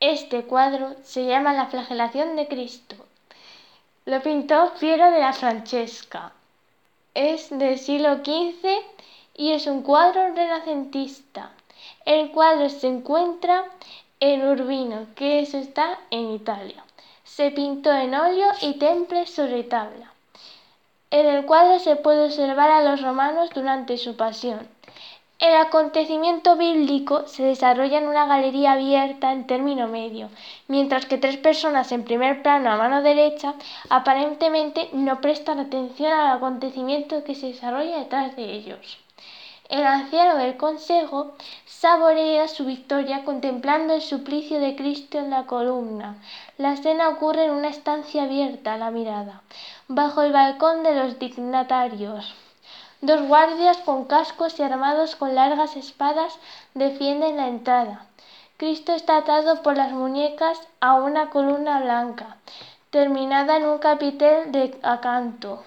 Este cuadro se llama La flagelación de Cristo. Lo pintó Piero de la Francesca. Es del siglo XV y es un cuadro renacentista. El cuadro se encuentra en Urbino, que eso está en Italia. Se pintó en óleo y temple sobre tabla. En el cuadro se puede observar a los romanos durante su pasión. El acontecimiento bíblico se desarrolla en una galería abierta en término medio, mientras que tres personas en primer plano a mano derecha aparentemente no prestan atención al acontecimiento que se desarrolla detrás de ellos. El anciano del consejo saborea su victoria contemplando el suplicio de Cristo en la columna. La escena ocurre en una estancia abierta a la mirada, bajo el balcón de los dignatarios. Dos guardias con cascos y armados con largas espadas defienden la entrada. Cristo está atado por las muñecas a una columna blanca, terminada en un capitel de acanto,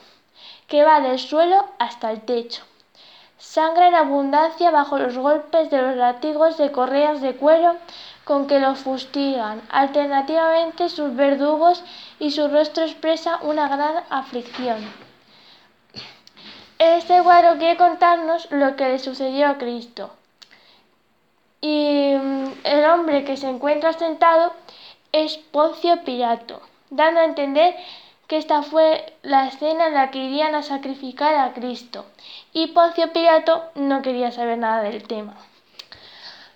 que va del suelo hasta el techo. Sangra en abundancia bajo los golpes de los látigos de correas de cuero con que lo fustigan. Alternativamente sus verdugos y su rostro expresa una gran aflicción. Este cuadro quiere contarnos lo que le sucedió a Cristo. Y mm, el hombre que se encuentra sentado es Poncio Pilato, dando a entender que esta fue la escena en la que irían a sacrificar a Cristo. Y Poncio Pilato no quería saber nada del tema.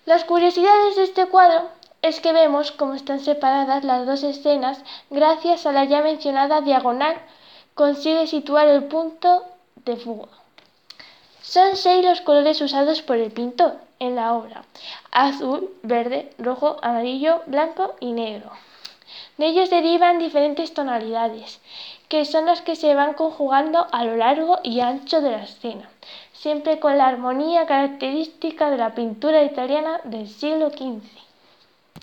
Las curiosidades de este cuadro es que vemos cómo están separadas las dos escenas gracias a la ya mencionada diagonal consigue situar el punto de fuga. Son seis los colores usados por el pintor en la obra. Azul, verde, rojo, amarillo, blanco y negro. De ellos derivan diferentes tonalidades, que son las que se van conjugando a lo largo y ancho de la escena, siempre con la armonía característica de la pintura italiana del siglo XV.